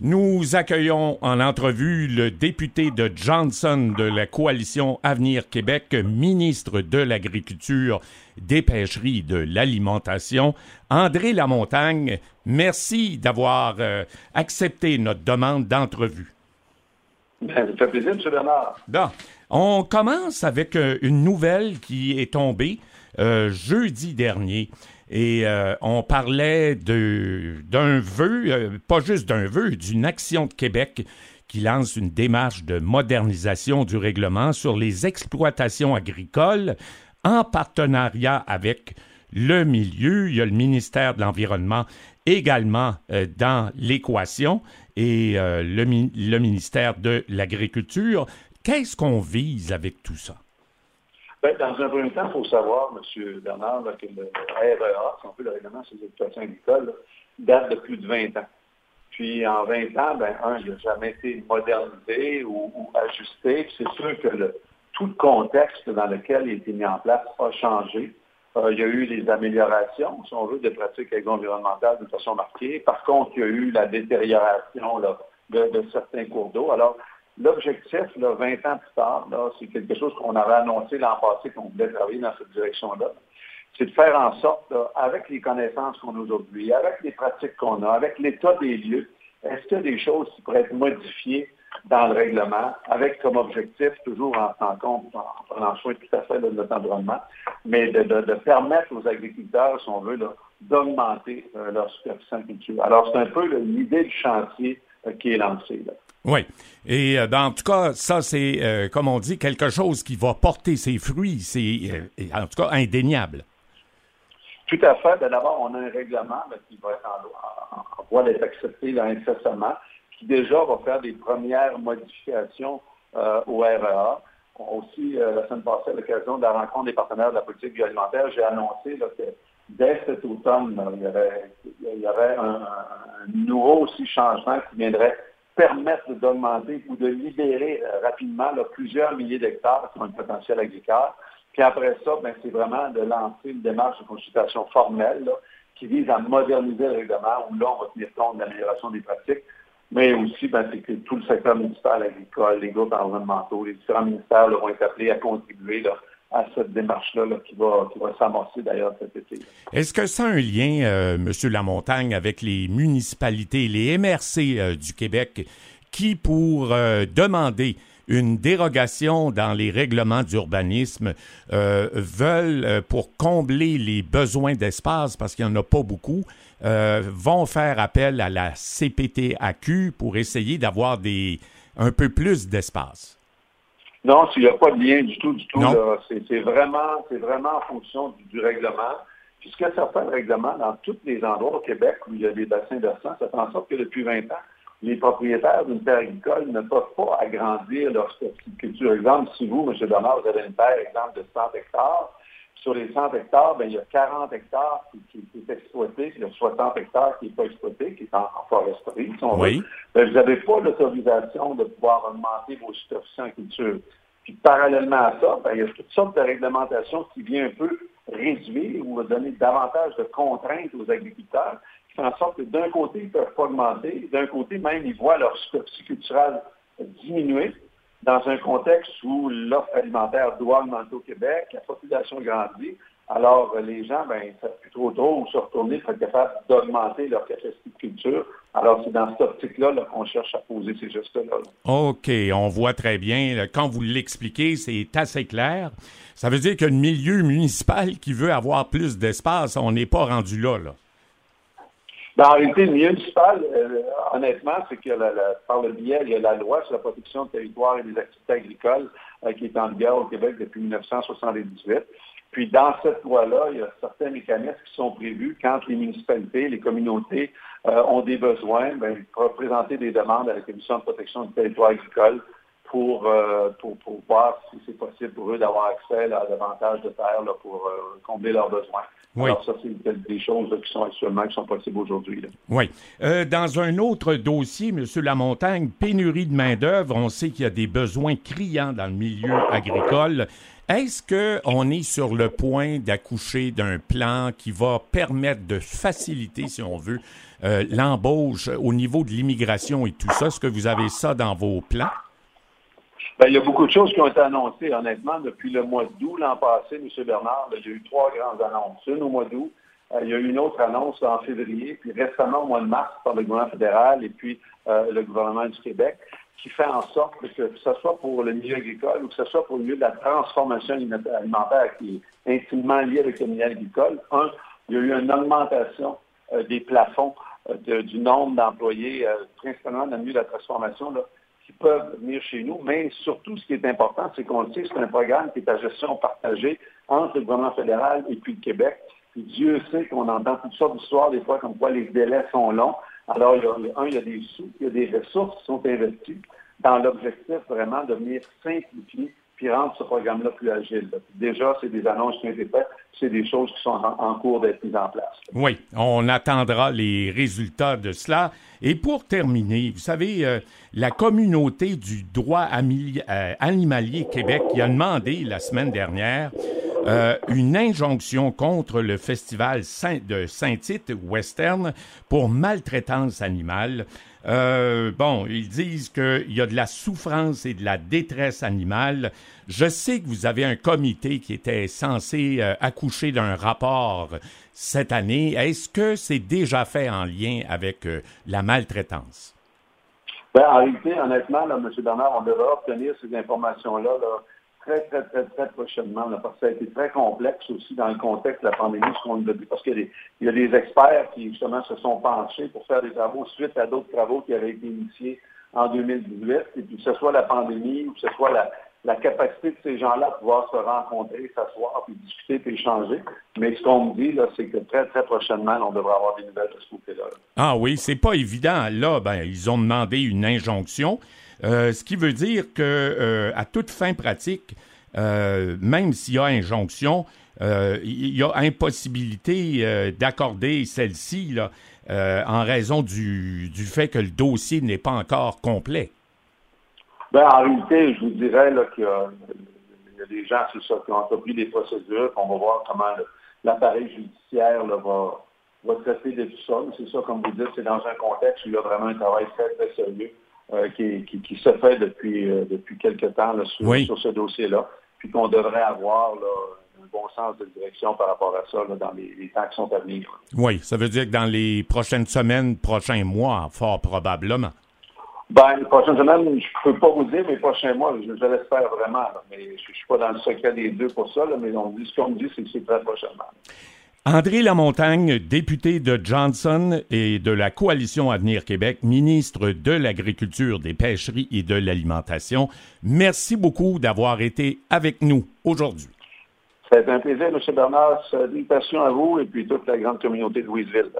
Nous accueillons en entrevue le député de Johnson de la coalition Avenir Québec, ministre de l'Agriculture, des Pêcheries, de l'Alimentation, André Lamontagne. Merci d'avoir euh, accepté notre demande d'entrevue. Ben, ça fait plaisir, M. Bernard. Bon. On commence avec euh, une nouvelle qui est tombée euh, jeudi dernier. Et euh, on parlait d'un vœu, euh, pas juste d'un vœu, d'une action de Québec qui lance une démarche de modernisation du règlement sur les exploitations agricoles en partenariat avec le milieu. Il y a le ministère de l'Environnement également euh, dans l'équation et le, le ministère de l'Agriculture. Qu'est-ce qu'on vise avec tout ça? Ben, dans un premier temps, il faut savoir, M. Bernard, que le REA, si on peut, le règlement sur les exploitations agricoles, date de plus de 20 ans. Puis en 20 ans, ben, un, il n'a jamais été modernisé ou, ajusté. C'est sûr que le, tout le contexte dans lequel il a été mis en place a changé. Euh, il y a eu des améliorations, si on veut, des pratiques environnementales de façon marquée. Par contre, il y a eu la détérioration de, de certains cours d'eau. Alors, L'objectif, 20 ans plus tard, c'est quelque chose qu'on avait annoncé l'an passé qu'on voulait travailler dans cette direction-là. C'est de faire en sorte, avec les connaissances qu'on a aujourd'hui, avec les pratiques qu'on a, avec l'état des lieux, est-ce qu'il y a des choses qui pourraient être modifiées dans le règlement, avec comme objectif, toujours en tenant compte, en prenant soin tout à fait de notre environnement, mais de, permettre aux agriculteurs, si on veut, d'augmenter euh, leur superficie en culture? Alors, c'est un peu l'idée du chantier qui est lancé. Là. Oui. Et euh, ben, en tout cas, ça, c'est, euh, comme on dit, quelque chose qui va porter ses fruits. C'est, euh, en tout cas, indéniable. Tout à fait. Ben, d'abord, on a un règlement qui va être en, voie d'être accepté là, incessamment, qui déjà va faire des premières modifications au REA. Aussi, la semaine passée, à l'occasion de la rencontre des partenaires de la politique bioalimentaire, j'ai annoncé que dès cet automne, il y aurait, un, un, nouveau aussi changement qui viendrait permettre d'augmenter ou de libérer euh, rapidement plusieurs milliers d'hectares qui ont un potentiel agricole. Puis après ça, ben, c'est vraiment de lancer une démarche de consultation formelle qui vise à moderniser le règlement, où là, on va tenir compte de l'amélioration des pratiques, mais aussi, ben, c'est que tout le secteur municipal agricole, les groupes environnementaux, les différents ministères vont être appelés à contribuer à cette démarche-là qui va, qui d'ailleurs cet été. Est-ce que ça a un lien, euh, M. Lamontagne, avec les municipalités, les MRC euh, du Québec, qui, pour euh, demander une dérogation dans les règlements d'urbanisme, euh, veulent, pour combler les besoins d'espace, parce qu'il n'y en a pas beaucoup, vont faire appel à la CPTAQ pour essayer d'avoir un peu plus d'espace? Non, il n'y a pas de lien du tout, du tout. C'est vraiment, vraiment en fonction du, règlement. Puisqu'il y a certains règlements dans tous les endroits au Québec où il y a des bassins sang, ça fait en sorte que depuis 20 ans, les propriétaires d'une terre agricole ne peuvent pas agrandir leur culture. Exemple, si vous, M. Donald, vous avez une terre, exemple, de 100 hectares, sur les 100 hectares, bien, il y a 40 hectares qui, est exploité, il y a 60 hectares qui n'est pas exploité, qui est en, foresterie, si on oui. veut. vous n'avez pas l'autorisation de pouvoir augmenter vos superficies en culture. Puis parallèlement à ça, ben, il y a toutes sortes de réglementations qui viennent un peu réduire ou donner davantage de contraintes aux agriculteurs, qui font en sorte que d'un côté, ils ne peuvent pas augmenter, d'un côté, même, ils voient leur superficie culturelle diminuer dans un contexte où l'offre alimentaire doit augmenter au Québec, la population grandit, alors les gens, ben, savent plus trop tôt où se retourner pour être capable d'augmenter leur capacité de culture. Alors c'est dans cette optique-là qu'on cherche à poser ces gestes-là. OK, on voit très bien. Quand vous l'expliquez, c'est assez clair. Ça veut dire le milieu municipal qui veut avoir plus d'espace, on n'est pas rendu là. là. Ben, en réalité, le municipal, euh, honnêtement, c'est que par le biais, il y a la loi sur la protection du territoire et des activités agricoles euh, qui est en vigueur au Québec depuis 1978. Puis dans cette loi-là, il y a certains mécanismes qui sont prévus quand les municipalités, les communautés euh, ont des besoins, ben, ils peuvent présenter des demandes à la Commission de protection du territoire agricole pour, pour, pour, voir si c'est possible pour eux d'avoir accès à davantage de terre pour combler leurs besoins. Alors ça, c'est des choses qui sont actuellement qui sont possibles aujourd'hui. Oui. dans un autre dossier, M. Lamontagne, pénurie de main-d'œuvre, on sait qu'il y a des besoins criants dans le milieu agricole. Est-ce qu'on est sur le point d'accoucher d'un plan qui va permettre de faciliter, si on veut, euh, l'embauche au niveau de l'immigration et tout ça? Est-ce que vous avez ça dans vos plans? Bien, il y a beaucoup de choses qui ont été annoncées, honnêtement, depuis le mois d'août l'an passé, M. Bernard. il y a eu trois grandes annonces. Une au mois d'août, euh, il y a eu une autre annonce en février, puis récemment au mois de mars par le gouvernement fédéral et puis euh, le gouvernement du Québec qui fait en sorte que, ce soit pour le milieu agricole ou que ce soit pour le milieu de la transformation alimentaire qui est intimement lié avec le milieu agricole, un, il y a eu une augmentation euh, des plafonds du nombre d'employés, principalement dans le milieu de la transformation, qui peuvent venir chez nous. Mais surtout, ce qui est important, c'est qu'on le sait, c'est un programme qui est à gestion partagée entre le gouvernement fédéral et puis le Québec. Puis Dieu sait qu'on entend toutes sortes d'histoires, des fois, comme quoi les délais sont longs. Alors, il y a, un, il y a des sous, il y a des ressources qui sont investies dans l'objectif vraiment de venir simplifier puis rendre ce programme-là plus agile. Déjà, c'est des annonces qui ont été faites, c'est des choses qui sont en, cours d'être mises en place. Oui, on attendra les résultats de cela. Et pour terminer, vous savez, euh, la communauté du droit euh, animalier Québec qui a demandé la semaine dernière euh, une injonction contre le festival de Saint-Tite Western pour maltraitance animale. Euh, bon, ils disent qu'il y a de la souffrance et de la détresse animale. Je sais que vous avez un comité qui était censé euh, accoucher d'un rapport cette année. Est-ce que c'est déjà fait en lien avec la maltraitance? Ben, en réalité, honnêtement, là, M. Bernard, on devrait obtenir ces informations-là là, très, très, très, très prochainement, parce que ça a été très complexe aussi dans le contexte de la pandémie, ce qu'on a vu, parce qu'il y, a des experts qui, justement, se sont penchés pour faire des travaux suite à d'autres travaux qui avaient été initiés en 2018, et puis que ce soit la pandémie ou que ce soit la, capacité de ces gens-là à pouvoir se rencontrer, s'asseoir, puis discuter, puis échanger. Mais ce qu'on me dit, là, c'est que très, très prochainement, on devrait avoir des nouvelles de ce côté-là. Ah oui, c'est pas évident. Là, ben, ils ont demandé une injonction. Euh, ce qui veut dire que euh, à toute fin pratique, euh, même s'il y a injonction, il y a impossibilité d'accorder celle-ci en raison du, du, fait que le dossier n'est pas encore complet. Ben, en réalité, je vous dirais qu'il y, a des gens, c'est ça, qui ont entrepris des procédures, on va voir comment l'appareil judiciaire va, va traiter de tout ça. C'est ça, comme vous dites, c'est dans un contexte où il y a vraiment un travail très, très sérieux euh, qui, qui, se fait depuis, euh, depuis quelques temps sur, ce dossier-là, puis qu'on devrait avoir un bon sens de direction par rapport à ça dans les, temps qui sont à venir. Oui, ça veut dire que dans les prochaines semaines, prochains mois, fort probablement. Ben, les prochaines semaines, je ne peux pas vous dire, mais les prochains mois, je, l'espère vraiment. mais je ne suis pas dans le secret des deux pour ça, mais on dit, ce qu'on me dit, c'est que c'est très prochainement. André Lamontagne, député de Johnson et de la Coalition Avenir Québec, ministre de l'Agriculture, des Pêcheries et de l'Alimentation, merci beaucoup d'avoir été avec nous aujourd'hui. C'est un plaisir, M. Bernard. Salutations à vous et puis toute la grande communauté de Louisville.